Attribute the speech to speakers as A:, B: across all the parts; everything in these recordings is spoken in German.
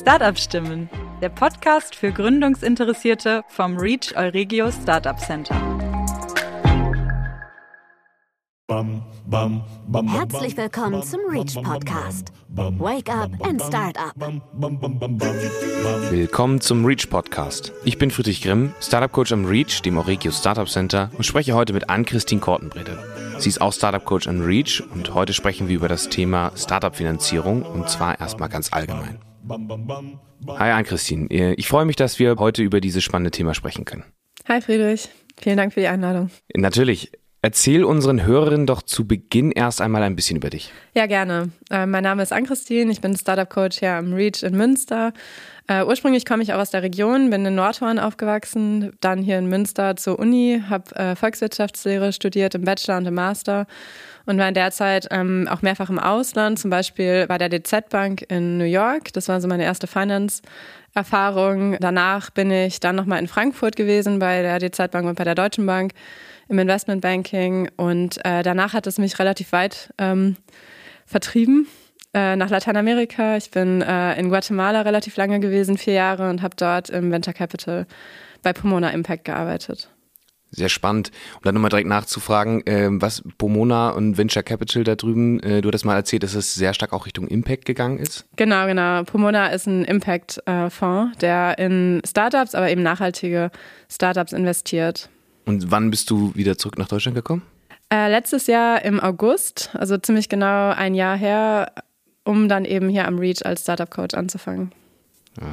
A: Startup Stimmen, der Podcast für Gründungsinteressierte vom Reach Euregio Startup Center.
B: Herzlich willkommen zum Reach Podcast. Wake up and start up.
C: Willkommen zum Reach Podcast. Ich bin Friedrich Grimm, Startup Coach am Reach, dem Euregio Startup Center und spreche heute mit Ann-Christine Kortenbrede. Sie ist auch Startup Coach an Reach und heute sprechen wir über das Thema Startup Finanzierung und zwar erstmal ganz allgemein. Hi Ann-Christine, ich freue mich, dass wir heute über dieses spannende Thema sprechen können.
D: Hi Friedrich, vielen Dank für die Einladung.
C: Natürlich. Erzähl unseren Hörerinnen doch zu Beginn erst einmal ein bisschen über dich.
D: Ja, gerne. Äh, mein Name ist Ann-Christine, ich bin Startup-Coach hier am Reach in Münster. Äh, ursprünglich komme ich auch aus der Region, bin in Nordhorn aufgewachsen, dann hier in Münster zur Uni, habe äh, Volkswirtschaftslehre studiert im Bachelor und im Master und war in der Zeit ähm, auch mehrfach im Ausland, zum Beispiel bei der DZ Bank in New York. Das war so meine erste Finance-Erfahrung. Danach bin ich dann nochmal in Frankfurt gewesen bei der DZ Bank und bei der Deutschen Bank im Investmentbanking und äh, danach hat es mich relativ weit ähm, vertrieben äh, nach Lateinamerika. Ich bin äh, in Guatemala relativ lange gewesen, vier Jahre und habe dort im Venture Capital bei Pomona Impact gearbeitet.
C: Sehr spannend. Um dann nochmal direkt nachzufragen, äh, was Pomona und Venture Capital da drüben, äh, du hattest mal erzählt, dass es sehr stark auch Richtung Impact gegangen ist.
D: Genau, genau. Pomona ist ein Impact-Fonds, äh, der in Startups, aber eben nachhaltige Startups investiert.
C: Und wann bist du wieder zurück nach Deutschland gekommen?
D: Äh, letztes Jahr im August, also ziemlich genau ein Jahr her, um dann eben hier am Reach als Startup Coach anzufangen.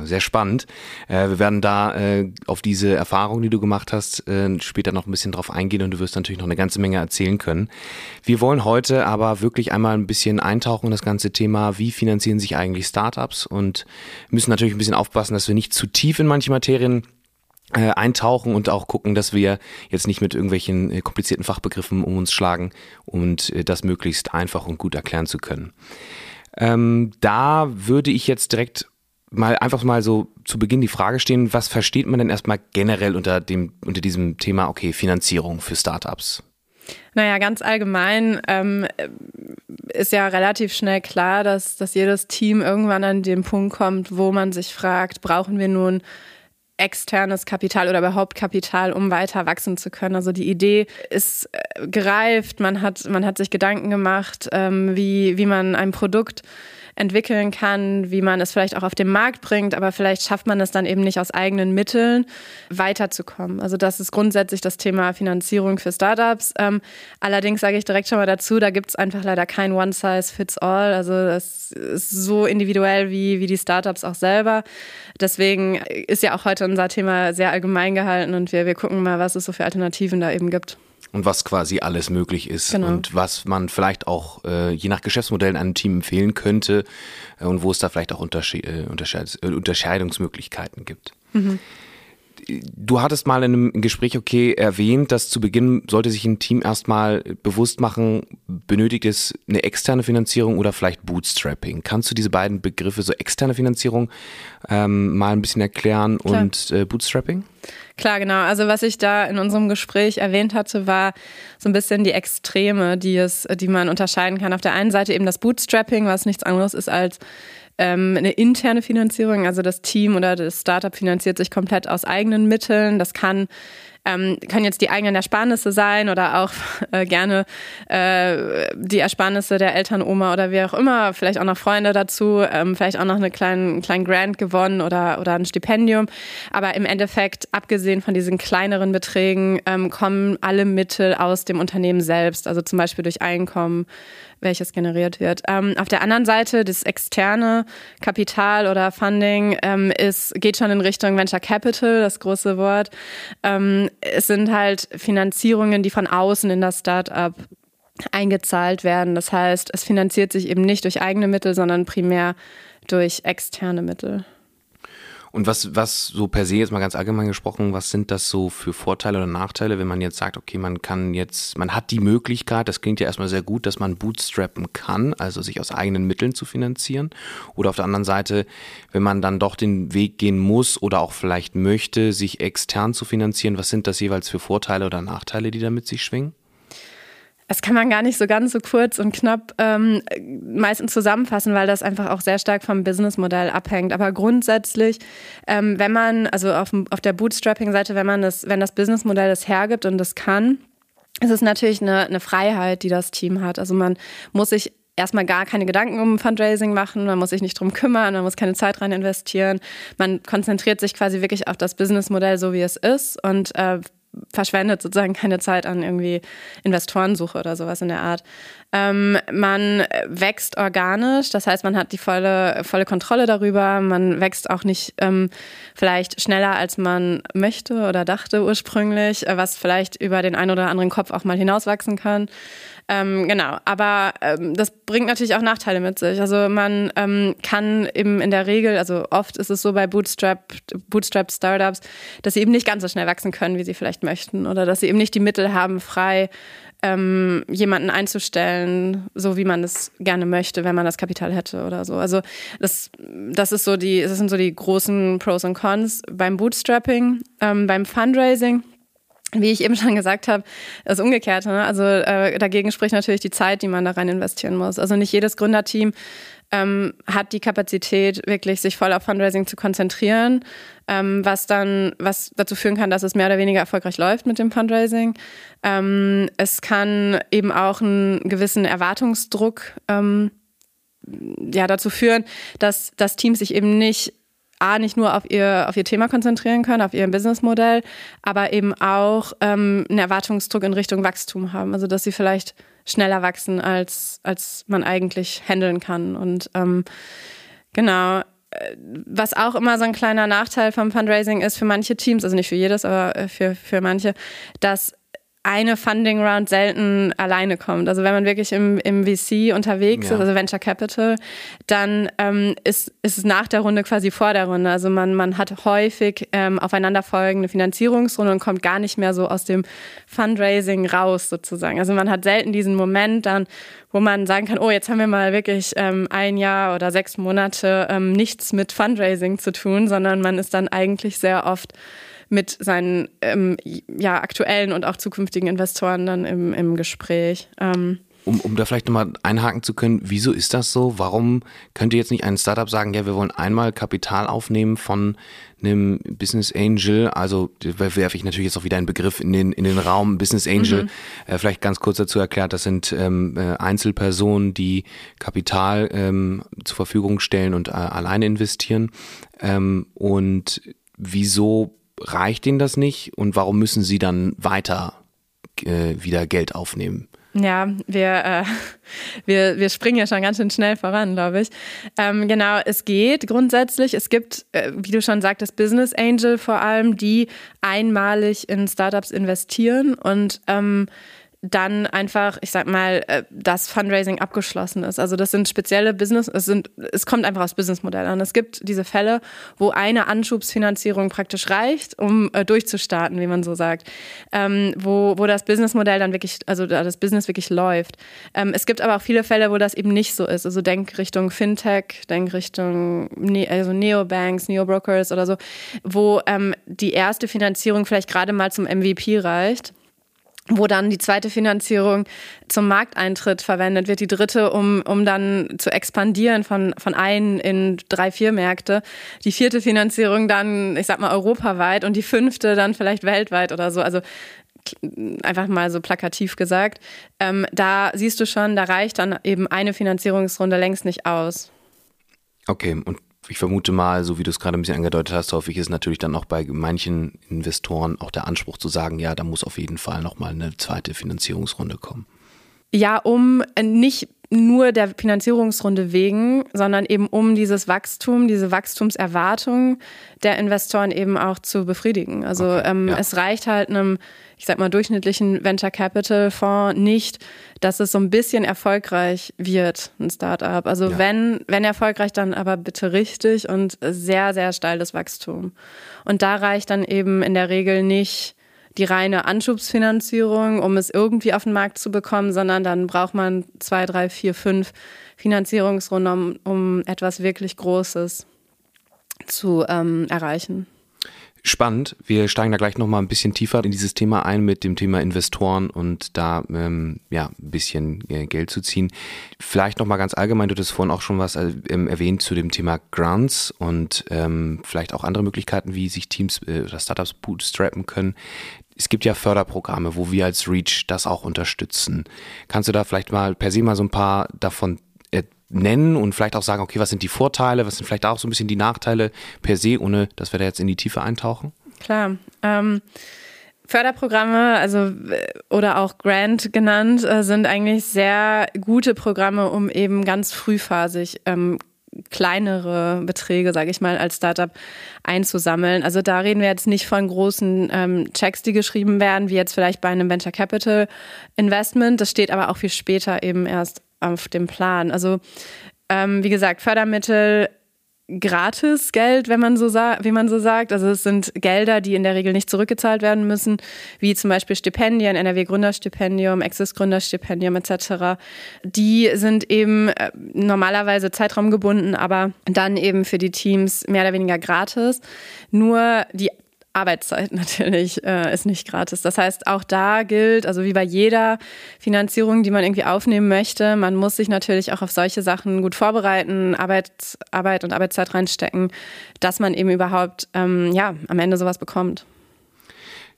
C: Sehr spannend. Äh, wir werden da äh, auf diese Erfahrung, die du gemacht hast, äh, später noch ein bisschen drauf eingehen und du wirst natürlich noch eine ganze Menge erzählen können. Wir wollen heute aber wirklich einmal ein bisschen eintauchen in das ganze Thema, wie finanzieren sich eigentlich Startups und müssen natürlich ein bisschen aufpassen, dass wir nicht zu tief in manche Materien äh, eintauchen und auch gucken, dass wir jetzt nicht mit irgendwelchen äh, komplizierten Fachbegriffen um uns schlagen und äh, das möglichst einfach und gut erklären zu können. Ähm, da würde ich jetzt direkt mal einfach mal so zu Beginn die Frage stehen, was versteht man denn erstmal generell unter dem, unter diesem Thema, okay, Finanzierung für Startups?
D: Naja, ganz allgemein ähm, ist ja relativ schnell klar, dass, dass jedes Team irgendwann an den Punkt kommt, wo man sich fragt, brauchen wir nun externes Kapital oder überhaupt Kapital, um weiter wachsen zu können. Also die Idee ist äh, gereift, man hat, man hat sich Gedanken gemacht, ähm, wie, wie man ein Produkt entwickeln kann, wie man es vielleicht auch auf den Markt bringt, aber vielleicht schafft man es dann eben nicht aus eigenen Mitteln weiterzukommen. Also das ist grundsätzlich das Thema Finanzierung für Startups. Ähm, allerdings sage ich direkt schon mal dazu, da gibt es einfach leider kein One-Size-Fits-All. Also das ist so individuell wie, wie die Startups auch selber. Deswegen ist ja auch heute unser Thema sehr allgemein gehalten und wir, wir gucken mal, was es so für Alternativen da eben gibt
C: und was quasi alles möglich ist genau. und was man vielleicht auch äh, je nach Geschäftsmodell einem Team empfehlen könnte äh, und wo es da vielleicht auch Unterschied, äh, äh, Unterscheidungsmöglichkeiten gibt. Mhm. Du hattest mal in einem Gespräch okay erwähnt, dass zu Beginn sollte sich ein Team erstmal bewusst machen, benötigt es eine externe Finanzierung oder vielleicht Bootstrapping. Kannst du diese beiden Begriffe, so externe Finanzierung, ähm, mal ein bisschen erklären Klar. und äh, Bootstrapping?
D: Klar, genau. Also was ich da in unserem Gespräch erwähnt hatte, war so ein bisschen die Extreme, die es, die man unterscheiden kann. Auf der einen Seite eben das Bootstrapping, was nichts anderes ist als ähm, eine interne Finanzierung. Also das Team oder das Startup finanziert sich komplett aus eigenen Mitteln. Das kann ähm, können jetzt die eigenen Ersparnisse sein oder auch äh, gerne äh, die Ersparnisse der Eltern, Oma oder wie auch immer, vielleicht auch noch Freunde dazu, ähm, vielleicht auch noch einen kleinen, kleinen Grant gewonnen oder, oder ein Stipendium. Aber im Endeffekt, abgesehen von diesen kleineren Beträgen, ähm, kommen alle Mittel aus dem Unternehmen selbst, also zum Beispiel durch Einkommen, welches generiert wird. Ähm, auf der anderen Seite, das externe Kapital oder Funding ähm, ist, geht schon in Richtung Venture Capital, das große Wort. Ähm, es sind halt Finanzierungen, die von außen in das Startup eingezahlt werden. Das heißt, es finanziert sich eben nicht durch eigene Mittel, sondern primär durch externe Mittel.
C: Und was, was so per se jetzt mal ganz allgemein gesprochen, was sind das so für Vorteile oder Nachteile, wenn man jetzt sagt, okay, man kann jetzt, man hat die Möglichkeit, das klingt ja erstmal sehr gut, dass man bootstrappen kann, also sich aus eigenen Mitteln zu finanzieren. Oder auf der anderen Seite, wenn man dann doch den Weg gehen muss oder auch vielleicht möchte, sich extern zu finanzieren, was sind das jeweils für Vorteile oder Nachteile, die damit sich schwingen?
D: Das kann man gar nicht so ganz so kurz und knapp ähm, meistens zusammenfassen, weil das einfach auch sehr stark vom Businessmodell abhängt. Aber grundsätzlich, ähm, wenn man, also auf, auf der Bootstrapping-Seite, wenn man das, wenn das Businessmodell das hergibt und das kann, ist es natürlich eine, eine Freiheit, die das Team hat. Also man muss sich erstmal gar keine Gedanken um Fundraising machen, man muss sich nicht drum kümmern, man muss keine Zeit rein investieren. Man konzentriert sich quasi wirklich auf das Businessmodell, so wie es ist und äh, verschwendet sozusagen keine Zeit an irgendwie Investorensuche oder sowas in der Art. Ähm, man wächst organisch, das heißt, man hat die volle, volle Kontrolle darüber. Man wächst auch nicht ähm, vielleicht schneller, als man möchte oder dachte ursprünglich, was vielleicht über den einen oder anderen Kopf auch mal hinauswachsen kann. Ähm, genau, aber ähm, das bringt natürlich auch Nachteile mit sich. Also man ähm, kann eben in der Regel, also oft ist es so bei Bootstrap, Bootstrap Startups, dass sie eben nicht ganz so schnell wachsen können, wie sie vielleicht möchten oder dass sie eben nicht die Mittel haben, frei ähm, jemanden einzustellen, so wie man es gerne möchte, wenn man das Kapital hätte oder so. Also das, das ist so die, das sind so die großen Pros und Cons beim Bootstrapping, ähm, beim Fundraising wie ich eben schon gesagt habe, das Umgekehrte. Ne? Also äh, dagegen spricht natürlich die Zeit, die man da rein investieren muss. Also nicht jedes Gründerteam ähm, hat die Kapazität, wirklich sich voll auf Fundraising zu konzentrieren, ähm, was dann, was dazu führen kann, dass es mehr oder weniger erfolgreich läuft mit dem Fundraising. Ähm, es kann eben auch einen gewissen Erwartungsdruck ähm, ja, dazu führen, dass das Team sich eben nicht A, nicht nur auf ihr, auf ihr Thema konzentrieren können, auf ihr Businessmodell, aber eben auch ähm, einen Erwartungsdruck in Richtung Wachstum haben. Also, dass sie vielleicht schneller wachsen, als, als man eigentlich handeln kann. Und ähm, genau, äh, was auch immer so ein kleiner Nachteil vom Fundraising ist für manche Teams, also nicht für jedes, aber äh, für, für manche, dass eine Funding Round selten alleine kommt. Also wenn man wirklich im, im VC unterwegs ja. ist, also Venture Capital, dann ähm, ist, ist es nach der Runde quasi vor der Runde. Also man, man hat häufig ähm, aufeinanderfolgende Finanzierungsrunde und kommt gar nicht mehr so aus dem Fundraising raus sozusagen. Also man hat selten diesen Moment dann, wo man sagen kann, oh, jetzt haben wir mal wirklich ähm, ein Jahr oder sechs Monate ähm, nichts mit Fundraising zu tun, sondern man ist dann eigentlich sehr oft mit seinen ähm, ja, aktuellen und auch zukünftigen Investoren dann im, im Gespräch. Ähm,
C: um, um da vielleicht nochmal einhaken zu können, wieso ist das so? Warum könnte jetzt nicht ein Startup sagen, ja, wir wollen einmal Kapital aufnehmen von einem Business Angel, also werfe ich natürlich jetzt auch wieder einen Begriff in den, in den Raum, Business Angel, mhm. äh, vielleicht ganz kurz dazu erklärt, das sind ähm, äh, Einzelpersonen, die Kapital ähm, zur Verfügung stellen und äh, alleine investieren. Ähm, und wieso reicht ihnen das nicht und warum müssen sie dann weiter äh, wieder Geld aufnehmen?
D: Ja, wir, äh, wir, wir springen ja schon ganz schön schnell voran, glaube ich. Ähm, genau, es geht grundsätzlich. Es gibt, äh, wie du schon sagtest, Business Angel vor allem, die einmalig in Startups investieren und ähm, dann einfach, ich sag mal, äh, das Fundraising abgeschlossen ist. Also das sind spezielle Business, es sind, es kommt einfach aus Businessmodellen an. Es gibt diese Fälle, wo eine Anschubsfinanzierung praktisch reicht, um äh, durchzustarten, wie man so sagt, ähm, wo, wo das Businessmodell dann wirklich, also das Business wirklich läuft. Ähm, es gibt aber auch viele Fälle, wo das eben nicht so ist. Also denk Richtung Fintech, denk Richtung ne also Neobanks, Neobrokers oder so, wo ähm, die erste Finanzierung vielleicht gerade mal zum MVP reicht wo dann die zweite Finanzierung zum Markteintritt verwendet wird, die dritte, um, um dann zu expandieren von, von ein in drei, vier Märkte, die vierte Finanzierung dann, ich sag mal, europaweit und die fünfte dann vielleicht weltweit oder so. Also einfach mal so plakativ gesagt. Ähm, da siehst du schon, da reicht dann eben eine Finanzierungsrunde längst nicht aus.
C: Okay, und ich vermute mal, so wie du es gerade ein bisschen angedeutet hast, häufig ist natürlich dann auch bei manchen Investoren auch der Anspruch zu sagen, ja, da muss auf jeden Fall nochmal eine zweite Finanzierungsrunde kommen.
D: Ja, um nicht nur der Finanzierungsrunde wegen, sondern eben um dieses Wachstum, diese Wachstumserwartung der Investoren eben auch zu befriedigen. Also okay, ähm, ja. es reicht halt einem, ich sag mal, durchschnittlichen Venture Capital Fonds nicht, dass es so ein bisschen erfolgreich wird, ein Startup. Also ja. wenn, wenn erfolgreich, dann aber bitte richtig und sehr, sehr steiles Wachstum. Und da reicht dann eben in der Regel nicht die reine Anschubsfinanzierung, um es irgendwie auf den Markt zu bekommen, sondern dann braucht man zwei, drei, vier, fünf Finanzierungsrunden, um, um etwas wirklich Großes zu ähm, erreichen.
C: Spannend. Wir steigen da gleich nochmal ein bisschen tiefer in dieses Thema ein mit dem Thema Investoren und da ähm, ja ein bisschen äh, Geld zu ziehen. Vielleicht nochmal ganz allgemein, du hast vorhin auch schon was äh, ähm, erwähnt zu dem Thema Grants und ähm, vielleicht auch andere Möglichkeiten, wie sich Teams äh, oder Startups bootstrappen können. Es gibt ja Förderprogramme, wo wir als Reach das auch unterstützen. Kannst du da vielleicht mal per se mal so ein paar davon nennen und vielleicht auch sagen, okay, was sind die Vorteile, was sind vielleicht auch so ein bisschen die Nachteile per se, ohne dass wir da jetzt in die Tiefe eintauchen?
D: Klar. Ähm, Förderprogramme, also oder auch Grant genannt, äh, sind eigentlich sehr gute Programme, um eben ganz frühphasig ähm, kleinere Beträge, sage ich mal, als Startup einzusammeln. Also da reden wir jetzt nicht von großen ähm, Checks, die geschrieben werden, wie jetzt vielleicht bei einem Venture Capital Investment. Das steht aber auch viel später eben erst auf dem Plan. Also ähm, wie gesagt, Fördermittel gratis Geld, wenn man so wie man so sagt. Also es sind Gelder, die in der Regel nicht zurückgezahlt werden müssen, wie zum Beispiel Stipendien, NRW Gründerstipendium, Exis Gründerstipendium etc. Die sind eben äh, normalerweise zeitraumgebunden, aber dann eben für die Teams mehr oder weniger gratis. Nur die Arbeitszeit natürlich äh, ist nicht gratis. Das heißt, auch da gilt, also wie bei jeder Finanzierung, die man irgendwie aufnehmen möchte, man muss sich natürlich auch auf solche Sachen gut vorbereiten, Arbeit, Arbeit und Arbeitszeit reinstecken, dass man eben überhaupt ähm, ja, am Ende sowas bekommt.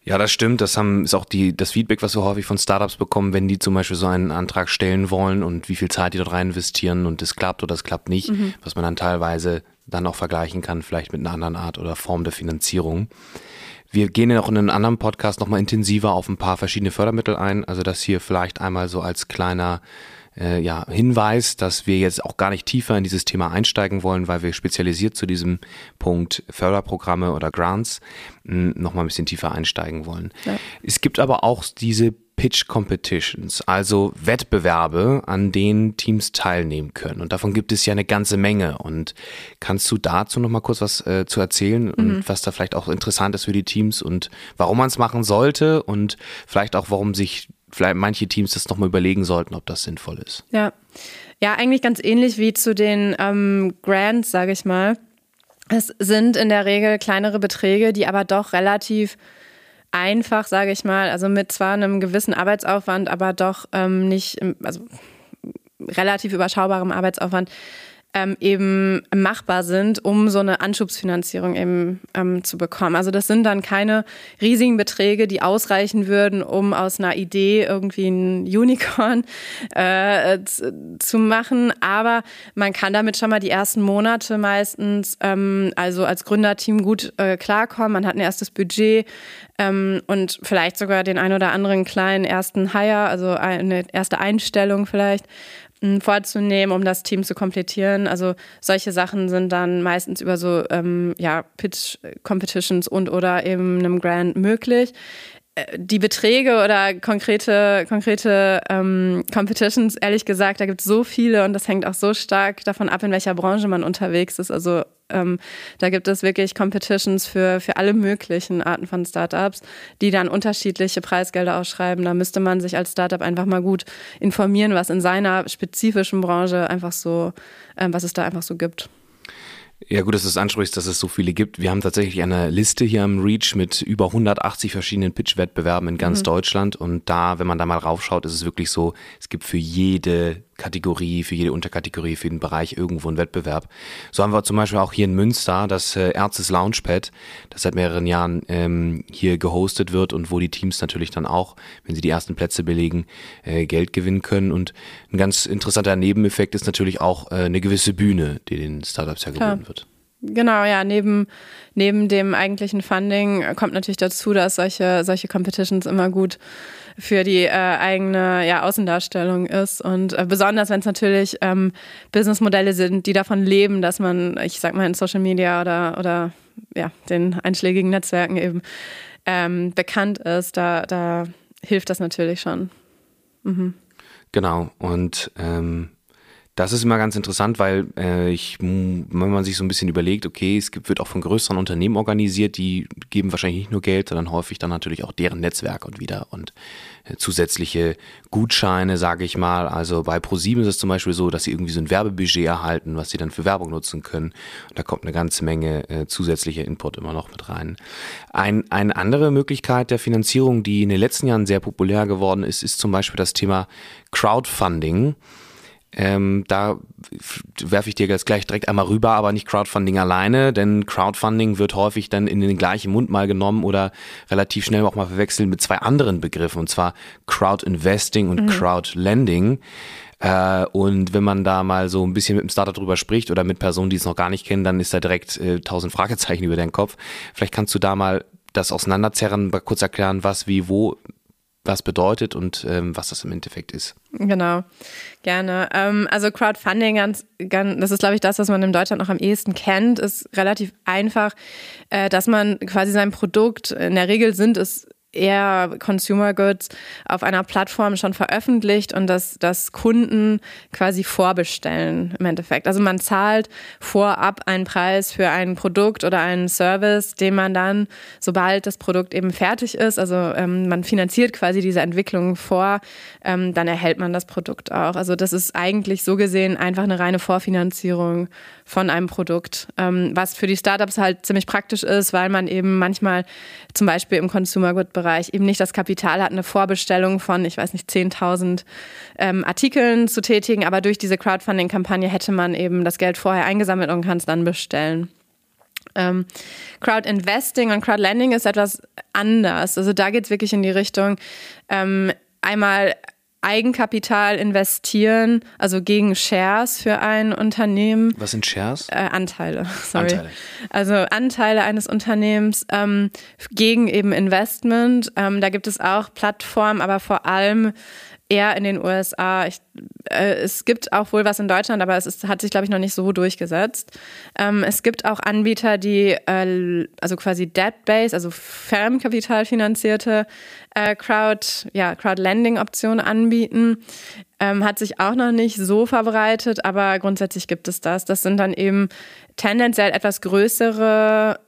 C: Ja, das stimmt. Das haben, ist auch die, das Feedback, was wir häufig von Startups bekommen, wenn die zum Beispiel so einen Antrag stellen wollen und wie viel Zeit die dort rein investieren und es klappt oder es klappt nicht, mhm. was man dann teilweise dann auch vergleichen kann, vielleicht mit einer anderen Art oder Form der Finanzierung. Wir gehen ja auch in einem anderen Podcast nochmal intensiver auf ein paar verschiedene Fördermittel ein. Also das hier vielleicht einmal so als kleiner äh, ja, Hinweis, dass wir jetzt auch gar nicht tiefer in dieses Thema einsteigen wollen, weil wir spezialisiert zu diesem Punkt Förderprogramme oder Grants nochmal ein bisschen tiefer einsteigen wollen. Ja. Es gibt aber auch diese Pitch Competitions, also Wettbewerbe, an denen Teams teilnehmen können. Und davon gibt es ja eine ganze Menge. Und kannst du dazu noch mal kurz was äh, zu erzählen mhm. und was da vielleicht auch interessant ist für die Teams und warum man es machen sollte und vielleicht auch, warum sich vielleicht manche Teams das nochmal überlegen sollten, ob das sinnvoll ist.
D: Ja, ja, eigentlich ganz ähnlich wie zu den ähm, Grants, sage ich mal. Es sind in der Regel kleinere Beträge, die aber doch relativ einfach, sage ich mal, also mit zwar einem gewissen Arbeitsaufwand, aber doch ähm, nicht, also relativ überschaubarem Arbeitsaufwand ähm, eben machbar sind, um so eine Anschubsfinanzierung eben ähm, zu bekommen. Also das sind dann keine riesigen Beträge, die ausreichen würden, um aus einer Idee irgendwie ein Unicorn äh, zu machen. Aber man kann damit schon mal die ersten Monate meistens, ähm, also als Gründerteam gut äh, klarkommen. Man hat ein erstes Budget ähm, und vielleicht sogar den ein oder anderen kleinen ersten Hire, also eine erste Einstellung vielleicht vorzunehmen, um das Team zu komplettieren. Also solche Sachen sind dann meistens über so ähm, ja, Pitch-Competitions und oder eben einem Grant möglich. Die Beträge oder konkrete, konkrete ähm, Competitions, ehrlich gesagt, da gibt es so viele und das hängt auch so stark davon ab, in welcher Branche man unterwegs ist. Also ähm, da gibt es wirklich Competitions für, für alle möglichen Arten von Startups, die dann unterschiedliche Preisgelder ausschreiben. Da müsste man sich als Startup einfach mal gut informieren, was in seiner spezifischen Branche einfach so, ähm, was es da einfach so gibt.
C: Ja, gut, dass du es ansprichst, dass es so viele gibt. Wir haben tatsächlich eine Liste hier am Reach mit über 180 verschiedenen Pitch-Wettbewerben in ganz mhm. Deutschland. Und da, wenn man da mal raufschaut, ist es wirklich so, es gibt für jede Kategorie, für jede Unterkategorie, für den Bereich irgendwo einen Wettbewerb. So haben wir zum Beispiel auch hier in Münster das äh, Erzes Launchpad, das seit mehreren Jahren ähm, hier gehostet wird und wo die Teams natürlich dann auch, wenn sie die ersten Plätze belegen, äh, Geld gewinnen können. Und ein ganz interessanter Nebeneffekt ist natürlich auch äh, eine gewisse Bühne, die den Startups ja geboten wird.
D: Genau, ja, neben, neben dem eigentlichen Funding kommt natürlich dazu, dass solche, solche Competitions immer gut für die äh, eigene ja, Außendarstellung ist. Und äh, besonders, wenn es natürlich ähm, Businessmodelle sind, die davon leben, dass man, ich sag mal, in Social Media oder, oder ja, den einschlägigen Netzwerken eben ähm, bekannt ist, da, da hilft das natürlich schon.
C: Mhm. Genau. Und ähm Das ist immer ganz interessant, weil äh, ich, wenn man sich so ein bisschen überlegt, okay, es gibt, wird auch von größeren Unternehmen organisiert, die geben wahrscheinlich nicht nur Geld, sondern häufig dann natürlich auch deren Netzwerk und wieder und äh, zusätzliche Gutscheine, sage ich mal. Also bei ProSieben ist es zum Beispiel so, dass sie irgendwie so ein Werbebudget erhalten, was sie dann für Werbung nutzen können. Und da kommt eine ganze Menge äh, zusätzlicher Input immer noch mit rein. Ein, eine andere Möglichkeit der Finanzierung, die in den letzten Jahren sehr populär geworden ist, ist zum Beispiel das Thema Crowdfunding. Ähm, da werfe ich dir jetzt gleich direkt einmal rüber, aber nicht Crowdfunding alleine, denn Crowdfunding wird häufig dann in den gleichen Mund mal genommen oder relativ schnell auch mal verwechselt mit zwei anderen Begriffen, und zwar Crowdinvesting und mhm. Crowdlending. Äh, und wenn man da mal so ein bisschen mit dem Startup drüber spricht oder mit Personen, die es noch gar nicht kennen, dann ist da direkt äh, tausend Fragezeichen über deinen Kopf. Vielleicht kannst du da mal das auseinanderzerren, mal kurz erklären, was, wie, wo was bedeutet und ähm, was das im Endeffekt ist.
D: Genau, gerne. Ähm, also Crowdfunding, ganz, ganz, das ist, glaube ich, das, was man in Deutschland noch am ehesten kennt, ist relativ einfach, äh, dass man quasi sein Produkt, in der Regel sind es eher Consumer Goods auf einer Plattform schon veröffentlicht und dass, dass Kunden quasi vorbestellen im Endeffekt. Also man zahlt vorab einen Preis für ein Produkt oder einen Service, den man dann, sobald das Produkt eben fertig ist, also ähm, man finanziert quasi diese Entwicklung vor, ähm, dann erhält man das Produkt auch. Also das ist eigentlich so gesehen einfach eine reine Vorfinanzierung von einem Produkt, ähm, was für die Startups halt ziemlich praktisch ist, weil man eben manchmal zum Beispiel im Consumer Good Bereich eben nicht das Kapital hat, eine Vorbestellung von, ich weiß nicht, 10.000 ähm, Artikeln zu tätigen, aber durch diese Crowdfunding-Kampagne hätte man eben das Geld vorher eingesammelt und kann es dann bestellen. Ähm, Crowd und Crowd Lending ist etwas anders. Also da geht es wirklich in die Richtung, ähm, einmal Eigenkapital investieren, also gegen Shares für ein Unternehmen.
C: Was sind Shares?
D: Äh, Anteile, sorry. Anteile. Also Anteile eines Unternehmens ähm, gegen eben Investment. Ähm, da gibt es auch Plattformen, aber vor allem eher in den USA. Ich, äh, es gibt auch wohl was in Deutschland, aber es ist, hat sich, glaube ich, noch nicht so durchgesetzt. Ähm, es gibt auch Anbieter, die äh, also quasi Debt-Based, also Firmenkapital-finanzierte äh, Crowd, ja, Crowd-Lending-Optionen anbieten. Ähm, hat sich auch noch nicht so verbreitet, aber grundsätzlich gibt es das. Das sind dann eben tendenziell etwas größere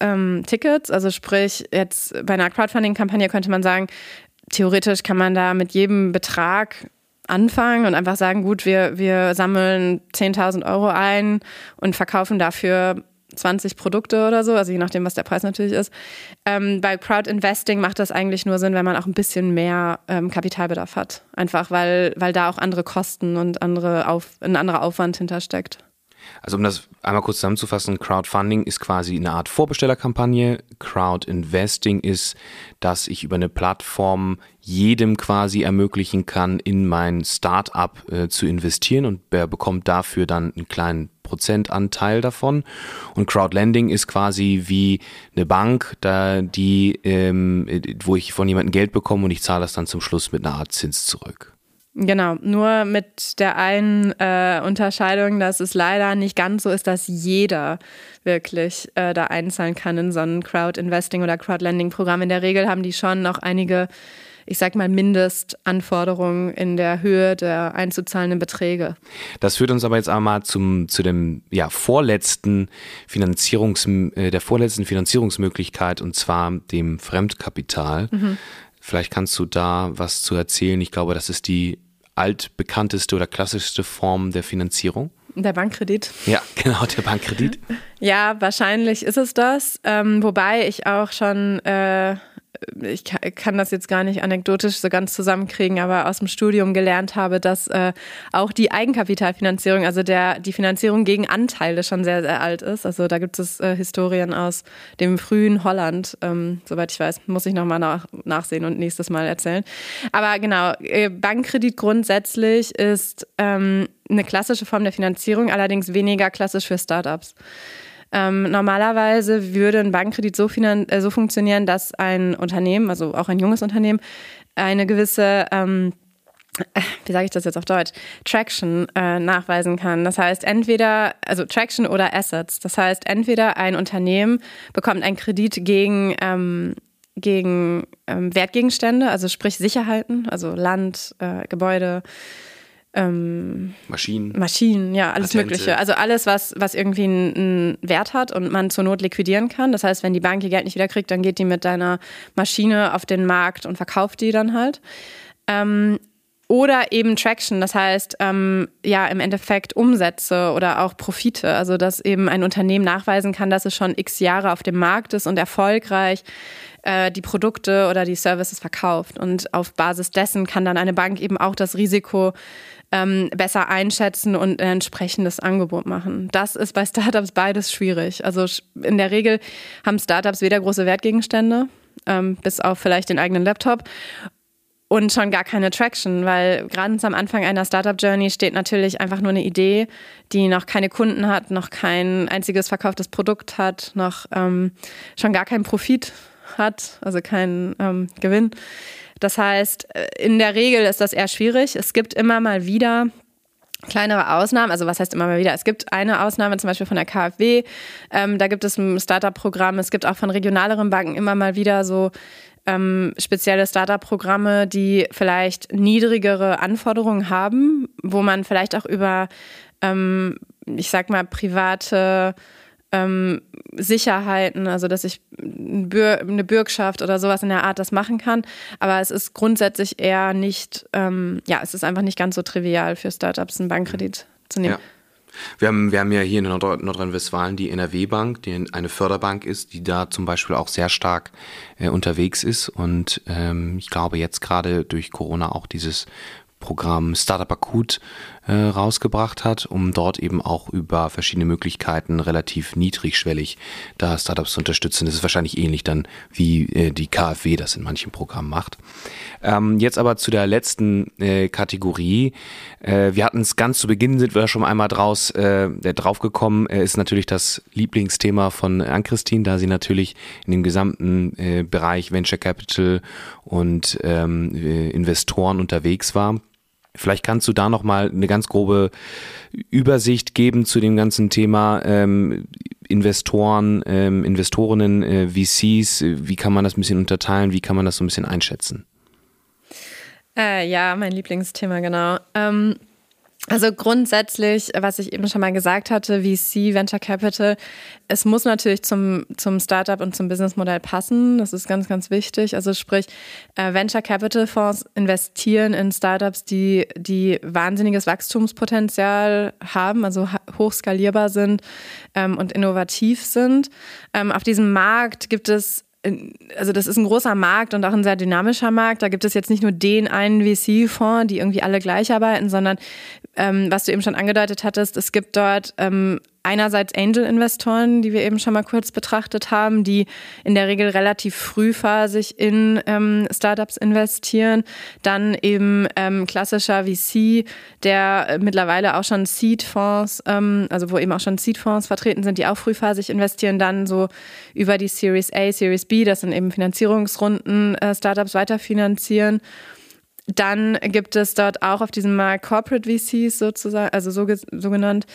D: ähm, Tickets. Also sprich, jetzt bei einer Crowdfunding-Kampagne könnte man sagen, theoretisch kann man da mit jedem Betrag anfangen und einfach sagen, gut, wir, wir sammeln 10.000 Euro ein und verkaufen dafür 20 Produkte oder so, also je nachdem, was der Preis natürlich ist. Ähm, bei Crowd Investing macht das eigentlich nur Sinn, wenn man auch ein bisschen mehr ähm, Kapitalbedarf hat. Einfach weil, weil da auch andere Kosten und andere Auf, ein anderer Aufwand hintersteckt.
C: Also um das einmal kurz zusammenzufassen, Crowdfunding ist quasi eine Art Vorbestellerkampagne. Crowdinvesting ist, dass ich über eine Plattform jedem quasi ermöglichen kann, in mein Startup äh, zu investieren und er bekommt dafür dann einen kleinen Prozentanteil davon. Und Crowdlending ist quasi wie eine Bank, da die, ähm, wo ich von jemandem Geld bekomme und ich zahle das dann zum Schluss mit einer Art Zins zurück.
D: Genau, nur mit der einen äh, Unterscheidung, dass es leider nicht ganz so ist, dass jeder wirklich äh, da einzahlen kann in so ein Crowd-Investing oder Crowd-Lending-Programm. In der Regel haben die schon noch einige, ich sag mal, Mindestanforderungen in der Höhe der einzuzahlenden Beträge.
C: Das führt uns aber jetzt einmal zum, zu dem ja, vorletzten Finanzierungs, äh, der vorletzten Finanzierungsmöglichkeit und zwar dem Fremdkapital. Mhm. Vielleicht kannst du da was zu erzählen. Ich glaube, das ist die altbekannteste oder klassischste Form der Finanzierung?
D: Der Bankkredit.
C: Ja, genau, der Bankkredit.
D: ja, wahrscheinlich ist es das. Ähm, wobei ich auch schon äh, ich kann das jetzt gar nicht anekdotisch so ganz zusammenkriegen, aber aus dem Studium gelernt habe, dass äh, auch die Eigenkapitalfinanzierung, also der, die Finanzierung gegen Anteile schon sehr, sehr alt ist. Also da gibt es äh, Historien aus dem frühen Holland, ähm, soweit ich weiß, muss ich nochmal nach, nachsehen und nächstes Mal erzählen. Aber genau, äh, Bankkredit grundsätzlich ist ähm, eine klassische Form der Finanzierung, allerdings weniger klassisch für Startups. Ähm, normalerweise würde ein Bankkredit so, äh, so, funktionieren, dass ein Unternehmen, also auch ein junges Unternehmen, eine gewisse ähm, wie sage ich das jetzt auf Deutsch, Traction äh, nachweisen kann. Das heißt, entweder, also Traction oder Assets. Das heißt, entweder ein Unternehmen bekommt einen Kredit gegen, ähm, gegen ähm, Wertgegenstände, also sprich Sicherheiten, also Land, äh, Gebäude,
C: ähm, Maschinen.
D: Maschinen, ja, alles Patente. Mögliche. Also alles, was, was irgendwie einen, Wert hat und man zur Not liquidieren kann. Das heißt, wenn die Bank ihr Geld nicht wiederkriegt, dann geht die mit deiner Maschine auf den Markt und verkauft die dann halt. Ähm, oder eben Traction, das heißt, ähm, ja, im Endeffekt Umsätze oder auch Profite. Also, dass eben ein Unternehmen nachweisen kann, dass es schon x Jahre auf dem Markt ist und erfolgreich äh, die Produkte oder die Services verkauft. Und auf Basis dessen kann dann eine Bank eben auch das Risiko ähm, besser einschätzen und ein entsprechendes Angebot machen. Das ist bei Startups beides schwierig. Also in der Regel haben Startups weder große Wertgegenstände, ähm, bis auf vielleicht den eigenen Laptop und schon gar keine Traction, weil gerade am Anfang einer Startup-Journey steht natürlich einfach nur eine Idee, die noch keine Kunden hat, noch kein einziges verkauftes Produkt hat, noch ähm, schon gar keinen Profit hat, also keinen ähm, Gewinn. Das heißt, äh, in der Regel ist das eher schwierig. Es gibt immer mal wieder kleinere Ausnahmen, also was heißt immer mal wieder? Es gibt eine Ausnahme zum Beispiel von der KfW, ähm, da gibt es ein Startup-Programm, es gibt auch von regionaleren Banken immer mal wieder so ähm, spezielle Startup-Programme, die vielleicht niedrigere Anforderungen haben, wo man vielleicht auch über, ähm, ich sag mal, private ähm, Sicherheiten, also dass ich eine Bürgschaft oder sowas in der Art das machen kann. Aber es ist grundsätzlich eher nicht, ähm, ja, es ist einfach nicht ganz so trivial für Startups einen Bankkredit zu nehmen.
C: Ja. Wir haben, wir haben ja hier in Nordrhein-Westfalen die NRW-Bank, die eine Förderbank ist, die da zum Beispiel auch sehr stark äh, unterwegs ist und ähm, ich glaube jetzt gerade durch Corona auch dieses Programm Startup Akut äh, rausgebracht hat, um dort eben auch über verschiedene Möglichkeiten relativ niedrigschwellig da Startups zu unterstützen. Das ist wahrscheinlich ähnlich dann, wie äh, die KfW das in manchen Programmen macht. Ähm, jetzt aber zu der letzten äh, Kategorie. Äh, wir hatten es ganz zu Beginn, sind wir schon einmal draus, äh, draufgekommen, äh, ist natürlich das Lieblingsthema von Ann-Christine, da sie natürlich in dem gesamten äh, Bereich Venture Capital und ähm, äh, Investoren unterwegs war. Vielleicht kannst du da noch mal eine ganz grobe Übersicht geben zu dem ganzen Thema ähm, Investoren, ähm, Investorinnen, äh, VCs. Wie kann man das ein bisschen unterteilen? Wie kann man das so ein bisschen einschätzen?
D: Äh, ja, mein Lieblingsthema, genau. Ähm, also grundsätzlich, was ich eben schon mal gesagt hatte, VC, Venture Capital, es muss natürlich zum, zum Startup und zum Businessmodell passen. Das ist ganz, ganz wichtig. Also sprich, äh, Venture Capital Fonds investieren in Startups, die, die wahnsinniges Wachstumspotenzial haben, also hochskalierbar sind ähm, und innovativ sind. Ähm, auf diesem Markt gibt es also das ist ein großer Markt und auch ein sehr dynamischer Markt. Da gibt es jetzt nicht nur den einen VC-Fonds, die irgendwie alle gleich arbeiten, sondern ähm, was du eben schon angedeutet hattest, es gibt dort ähm, einerseits Angel-Investoren, die wir eben schon mal kurz betrachtet haben, die in der Regel relativ frühphasig in ähm, Startups investieren. Dann eben ähm, klassischer VC, der mittlerweile auch schon Seed-Fonds, ähm, also wo eben auch schon Seed-Fonds vertreten sind, die auch frühphasig investieren, dann so über die Series A, Series B, das sind eben Finanzierungsrunden, äh, Startups weiterfinanzieren. Dann gibt es dort auch auf diesem Markt Corporate VCs sozusagen, also so, so genannt,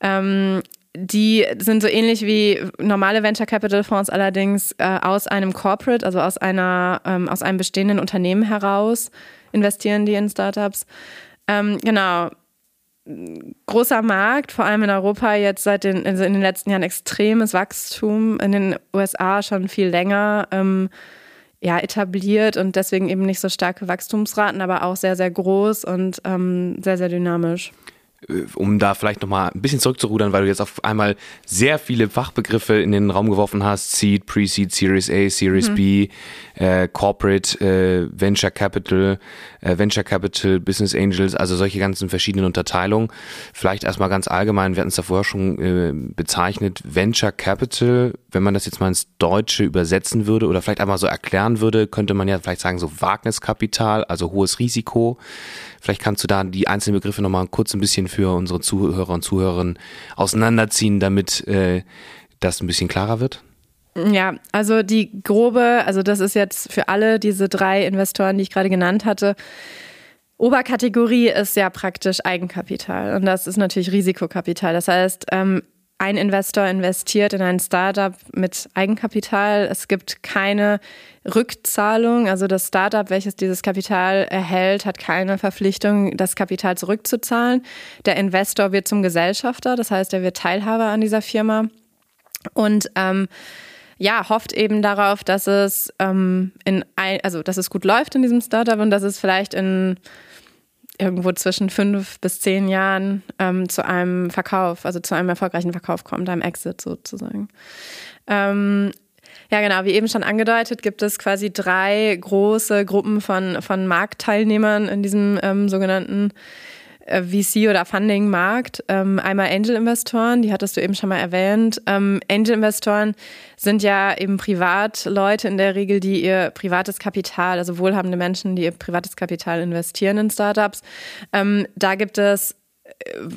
D: ähm, die sind so ähnlich wie normale Venture Capital Fonds, allerdings äh, aus einem Corporate, also aus einer ähm, aus einem bestehenden Unternehmen heraus investieren die in Startups. Ähm, genau. Großer Markt, vor allem in Europa jetzt seit den, also in den letzten Jahren extremes Wachstum, in den USA schon viel länger ähm, ja, etabliert und deswegen eben nicht so starke Wachstumsraten, aber auch sehr, sehr groß und ähm, sehr, sehr dynamisch.
C: Äh, um da vielleicht nochmal ein bisschen zurückzurudern, weil du jetzt auf einmal sehr viele Fachbegriffe in den Raum geworfen hast, Seed, Pre-Seed, Series A, Series mhm. B, äh, Corporate, äh, Venture Capital, äh, Venture Capital, Business Angels, also solche ganzen verschiedenen Unterteilungen. Vielleicht erstmal ganz allgemein, wir hatten es da vorher schon äh, bezeichnet, Venture Capital, wenn man das jetzt mal ins Deutsche übersetzen würde oder vielleicht einmal so erklären würde, könnte man ja vielleicht sagen, so Wagniskapital, also hohes Risiko. Vielleicht kannst du da die einzelnen Begriffe nochmal kurz ein bisschen für unsere Zuhörer und Zuhörerinnen auseinanderziehen, damit äh, das ein bisschen klarer wird?
D: Ja, also die grobe, also das ist jetzt für alle diese drei Investoren, die ich gerade genannt hatte. Oberkategorie ist ja praktisch Eigenkapital und das ist natürlich Risikokapital. Das heißt, ähm, ein Investor investiert in ein Startup mit Eigenkapital. Es gibt keine Rückzahlung. Also das Startup, welches dieses Kapital erhält, hat keine Verpflichtung, das Kapital zurückzuzahlen. Der Investor wird zum Gesellschafter, das heißt, er wird Teilhaber an dieser Firma. Und ähm, ja, hofft eben darauf, dass es ähm, in ein, also dass es gut läuft in diesem Startup und dass es vielleicht in irgendwo zwischen fünf bis zehn Jahren ähm, zu einem Verkauf, also zu einem erfolgreichen Verkauf kommt, einem Exit sozusagen. Ähm, ja, genau, wie eben schon angedeutet, gibt es quasi drei große Gruppen von, von Marktteilnehmern in diesem ähm, sogenannten VC- oder Funding-Markt. Ähm, einmal Angel-Investoren, die hattest du eben schon mal erwähnt. Ähm, Angel-Investoren sind ja eben Privatleute in der Regel, die ihr privates Kapital, also wohlhabende Menschen, die ihr privates Kapital investieren in Startups. Ähm, da gibt es äh,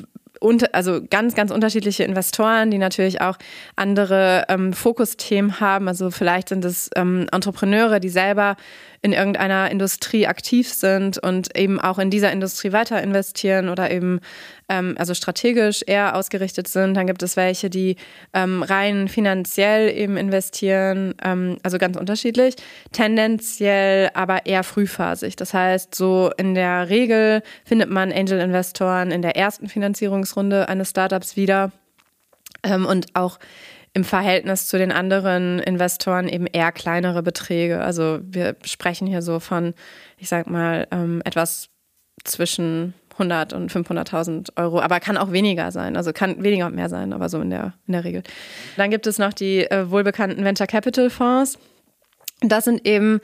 D: also ganz, ganz unterschiedliche Investoren, die natürlich auch andere ähm, Fokusthemen haben. Also vielleicht sind es ähm, Entrepreneure, die selber in irgendeiner Industrie aktiv sind und eben auch in dieser Industrie weiter investieren oder eben ähm, also strategisch eher ausgerichtet sind. Dann gibt es welche, die ähm, rein finanziell eben investieren, ähm, also ganz unterschiedlich, tendenziell aber eher frühphasig. Das heißt, so in der Regel findet man Angel-Investoren in der ersten Finanzierungsrunde eines Startups wieder ähm, und auch im Verhältnis zu den anderen Investoren eben eher kleinere Beträge. Also wir sprechen hier so von, ich sag mal, ähm, etwas zwischen 100 und 500.000 Euro, aber kann auch weniger sein. Also kann weniger und mehr sein, aber so in der, in der Regel. Dann gibt es noch die äh, wohlbekannten Venture Capital Fonds. Das sind eben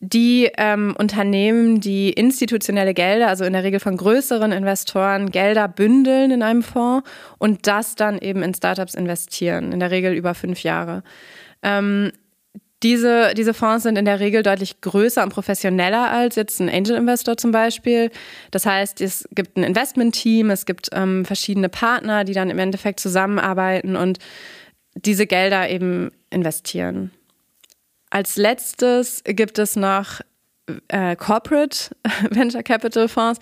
D: die ähm, Unternehmen, die institutionelle Gelder, also in der Regel von größeren Investoren, Gelder bündeln in einem Fonds und das dann eben in Startups investieren, in der Regel über fünf Jahre. Ähm, diese, diese Fonds sind in der Regel deutlich größer und professioneller als jetzt ein Angel Investor zum Beispiel. Das heißt, es gibt ein Investment-Team, es gibt ähm, verschiedene Partner, die dann im Endeffekt zusammenarbeiten und diese Gelder eben investieren. Als letztes gibt es noch äh, Corporate Venture Capital Fonds.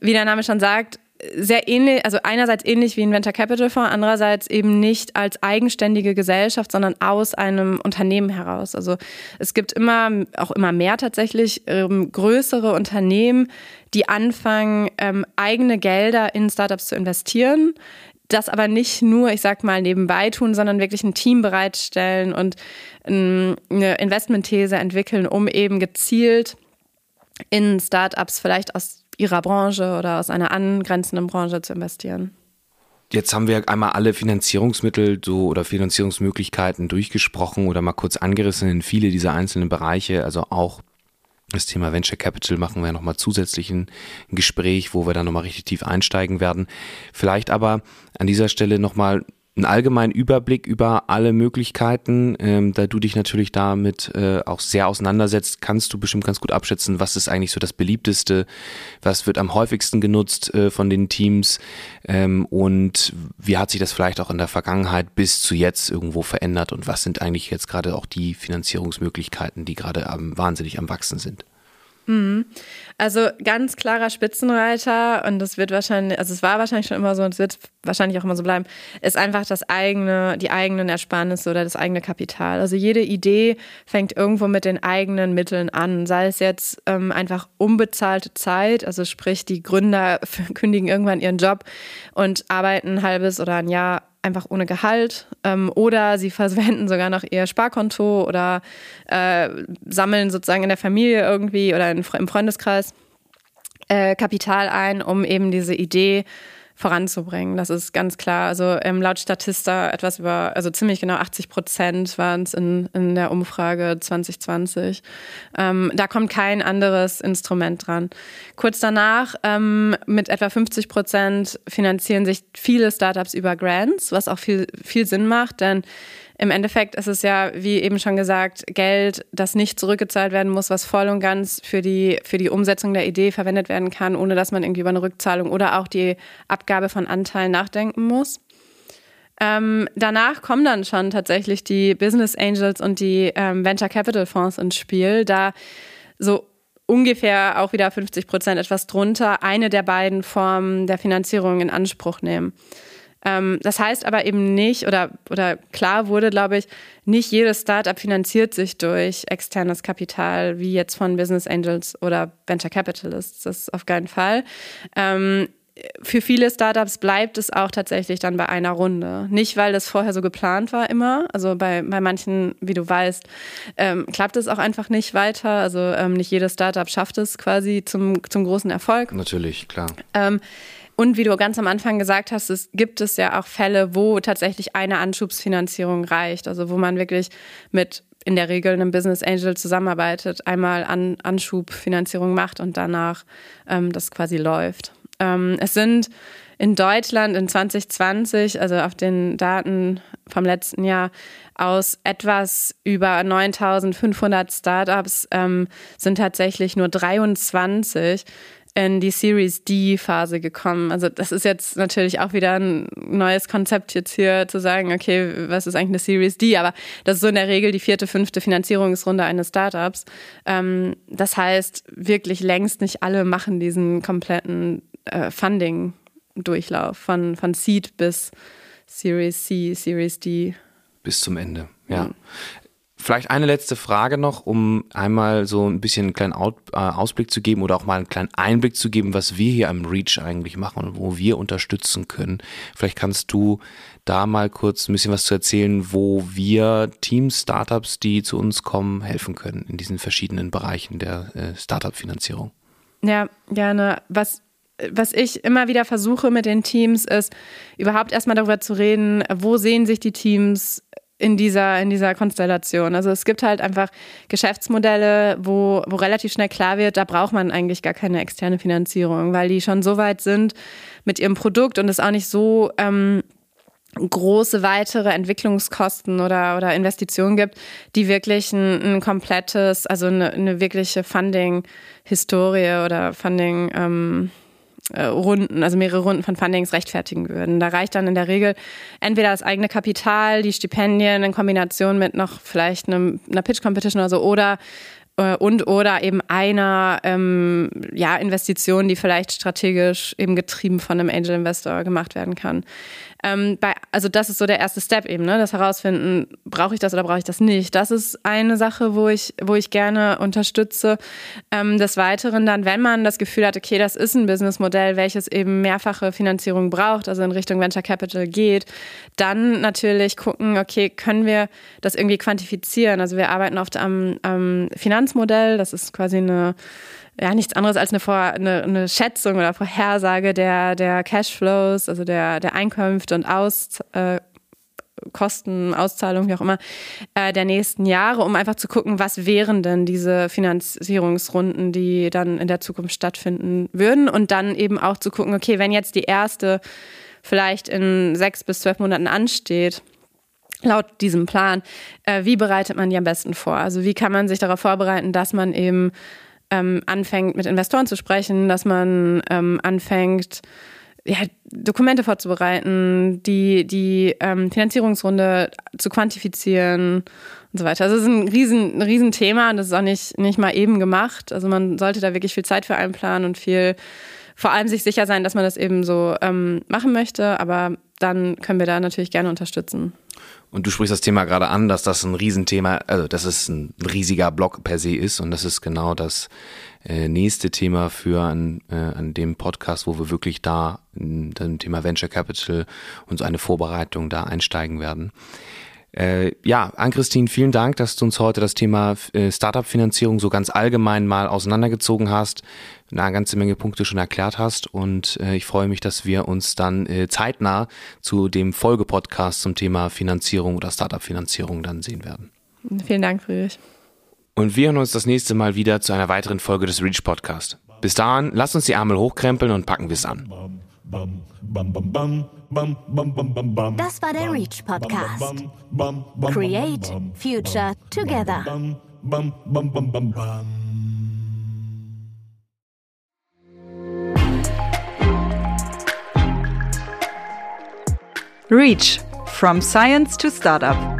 D: Wie der Name schon sagt, sehr ähnlich, also einerseits ähnlich wie ein Venture Capital Fonds, andererseits eben nicht als eigenständige Gesellschaft, sondern aus einem Unternehmen heraus. Also es gibt immer, auch immer mehr tatsächlich, ähm, größere Unternehmen, die anfangen, ähm, eigene Gelder in Startups zu investieren, das aber nicht nur, ich sag mal, nebenbei tun, sondern wirklich ein Team bereitstellen und eine Investmentthese entwickeln, um eben gezielt in Startups vielleicht aus ihrer Branche oder aus einer angrenzenden Branche zu investieren.
C: Jetzt haben wir einmal alle Finanzierungsmittel so oder Finanzierungsmöglichkeiten durchgesprochen oder mal kurz angerissen in viele dieser einzelnen Bereiche, also auch das Thema Venture Capital machen wir nochmal zusätzlich ein Gespräch, wo wir dann nochmal richtig tief einsteigen werden. Vielleicht aber an dieser Stelle nochmal einen allgemeinen Überblick über alle Möglichkeiten. Ähm, da du dich natürlich damit äh, auch sehr auseinandersetzt, kannst du bestimmt ganz gut abschätzen, was ist eigentlich so das beliebteste, was wird am häufigsten genutzt äh, von den Teams ähm, und wie hat sich das vielleicht auch in der Vergangenheit bis zu jetzt irgendwo verändert und was sind eigentlich jetzt gerade auch die Finanzierungsmöglichkeiten, die gerade wahnsinnig am Wachsen sind.
D: Mhm. Also ganz klarer Spitzenreiter und das wird wahrscheinlich, also es war wahrscheinlich schon immer so und es wird wahrscheinlich auch immer so bleiben, ist einfach das eigene, die eigenen Ersparnisse oder das eigene Kapital. Also jede Idee fängt irgendwo mit den eigenen Mitteln an, sei es jetzt ähm, einfach unbezahlte Zeit, also sprich die Gründer kündigen irgendwann ihren Job und arbeiten ein halbes oder ein Jahr einfach ohne Gehalt ähm, oder sie verwenden sogar noch ihr Sparkonto oder äh, sammeln sozusagen in der Familie irgendwie oder in, im Freundeskreis äh, Kapital ein, um eben diese Idee voranzubringen. Das ist ganz klar. Also ähm, laut Statista etwas über, also ziemlich genau 80 Prozent waren es in, in der Umfrage 2020. Ähm, da kommt kein anderes Instrument dran. Kurz danach, ähm, mit etwa 50 Prozent finanzieren sich viele Startups über Grants, was auch viel, viel Sinn macht, denn im Endeffekt ist es ja, wie eben schon gesagt, Geld, das nicht zurückgezahlt werden muss, was voll und ganz für die, für die Umsetzung der Idee verwendet werden kann, ohne dass man irgendwie über eine Rückzahlung oder auch die Abgabe von Anteilen nachdenken muss. Ähm, danach kommen dann schon tatsächlich die Business Angels und die ähm, Venture Capital Fonds ins Spiel, da so ungefähr auch wieder 50 Prozent etwas drunter eine der beiden Formen der Finanzierung in Anspruch nehmen. Ähm, das heißt aber eben nicht, oder, oder klar wurde, glaube ich, nicht jedes Startup finanziert sich durch externes Kapital, wie jetzt von Business Angels oder Venture Capitalists. Das ist auf keinen Fall. Ähm, für viele Startups bleibt es auch tatsächlich dann bei einer Runde. Nicht, weil das vorher so geplant war immer. Also bei, bei manchen, wie du weißt, ähm, klappt es auch einfach nicht weiter. Also ähm, nicht jedes Startup schafft es quasi zum, zum großen Erfolg.
C: Natürlich, klar.
D: Ähm, und wie du ganz am Anfang gesagt hast, es gibt es ja auch Fälle, wo tatsächlich eine Anschubsfinanzierung reicht. Also wo man wirklich mit in der Regel einem Business Angel zusammenarbeitet, einmal An Anschubfinanzierung macht und danach ähm, das quasi läuft. Ähm, es sind in Deutschland in 2020, also auf den Daten vom letzten Jahr, aus etwas über 9500 Startups ähm, sind tatsächlich nur 23 in die Series D-Phase gekommen. Also das ist jetzt natürlich auch wieder ein neues Konzept jetzt hier zu sagen, okay, was ist eigentlich eine Series D? Aber das ist so in der Regel die vierte, fünfte Finanzierungsrunde eines Startups. Ähm, das heißt, wirklich längst nicht alle machen diesen kompletten äh, Funding-Durchlauf von, von Seed bis Series C, Series D.
C: Bis zum Ende, ja. Mhm. Vielleicht eine letzte Frage noch, um einmal so ein bisschen einen kleinen Out, äh, Ausblick zu geben oder auch mal einen kleinen Einblick zu geben, was wir hier am Reach eigentlich machen und wo wir unterstützen können. Vielleicht kannst du da mal kurz ein bisschen was zu erzählen, wo wir Teams, Startups, die zu uns kommen, helfen können in diesen verschiedenen Bereichen der äh, Startup-Finanzierung.
D: Ja, gerne. Was was ich immer wieder versuche mit den Teams, ist überhaupt erstmal darüber zu reden, wo sehen sich die Teams in dieser, in dieser Konstellation. Also es gibt halt einfach Geschäftsmodelle, wo, wo relativ schnell klar wird, da braucht man eigentlich gar keine externe Finanzierung, weil die schon so weit sind mit ihrem Produkt und es auch nicht so ähm, große weitere Entwicklungskosten oder, oder Investitionen gibt, die wirklich ein, ein komplettes, also eine, eine wirkliche Funding-Historie oder Funding- ähm, äh, Runden, also mehrere Runden von Fundings rechtfertigen würden. Da reicht dann in der Regel entweder das eigene Kapital, die Stipendien in Kombination mit noch vielleicht einem, einer Pitch-Competition oder so oder äh, und oder eben einer ähm, ja, Investition, die vielleicht strategisch eben getrieben von einem Angel Investor gemacht werden kann. Ähm, bei, also das ist so der erste Step eben, ne? das herausfinden, brauche ich das oder brauche ich das nicht. Das ist eine Sache, wo ich, wo ich gerne unterstütze. Ähm, des Weiteren dann, wenn man das Gefühl hat, okay, das ist ein Businessmodell, welches eben mehrfache Finanzierung braucht, also in Richtung Venture Capital geht, dann natürlich gucken, okay, können wir das irgendwie quantifizieren? Also wir arbeiten oft am, am Finanzmodell, das ist quasi eine ja nichts anderes als eine, Vor eine, eine Schätzung oder Vorhersage der, der Cashflows, also der, der Einkünfte und Aus, äh, Kosten, Auszahlungen, wie auch immer, äh, der nächsten Jahre, um einfach zu gucken, was wären denn diese Finanzierungsrunden, die dann in der Zukunft stattfinden würden. Und dann eben auch zu gucken, okay, wenn jetzt die erste vielleicht in sechs bis zwölf Monaten ansteht, laut diesem Plan, äh, wie bereitet man die am besten vor? Also wie kann man sich darauf vorbereiten, dass man eben ähm, anfängt, mit Investoren zu sprechen, dass man ähm, anfängt, ja, Dokumente vorzubereiten, die, die ähm, Finanzierungsrunde zu quantifizieren und so weiter. Also es ist ein riesen, ein riesen Thema und das ist auch nicht, nicht mal eben gemacht. Also man sollte da wirklich viel Zeit für einplanen und viel, vor allem sich sicher sein, dass man das eben so ähm, machen möchte, aber dann können wir da natürlich gerne unterstützen.
C: Und du sprichst das Thema gerade an, dass das ein Riesenthema, also dass es ein riesiger Block per se ist und das ist genau das äh, nächste Thema für an, äh, an dem Podcast, wo wir wirklich da dem Thema Venture Capital und so eine Vorbereitung da einsteigen werden. Äh, ja, Ann-Christine, vielen Dank, dass du uns heute das Thema äh, Startup-Finanzierung so ganz allgemein mal auseinandergezogen hast, eine ganze Menge Punkte schon erklärt hast und äh, ich freue mich, dass wir uns dann äh, zeitnah zu dem Folgepodcast zum Thema Finanzierung oder Startup-Finanzierung dann sehen werden.
D: Vielen Dank, Friedrich.
C: Und wir hören uns das nächste Mal wieder zu einer weiteren Folge des Reach Podcast. Bis dahin, lasst uns die Ärmel hochkrempeln und packen wir es an.
B: Das war der Reach Podcast. Create Future Together.
A: Reach from Science to Startup.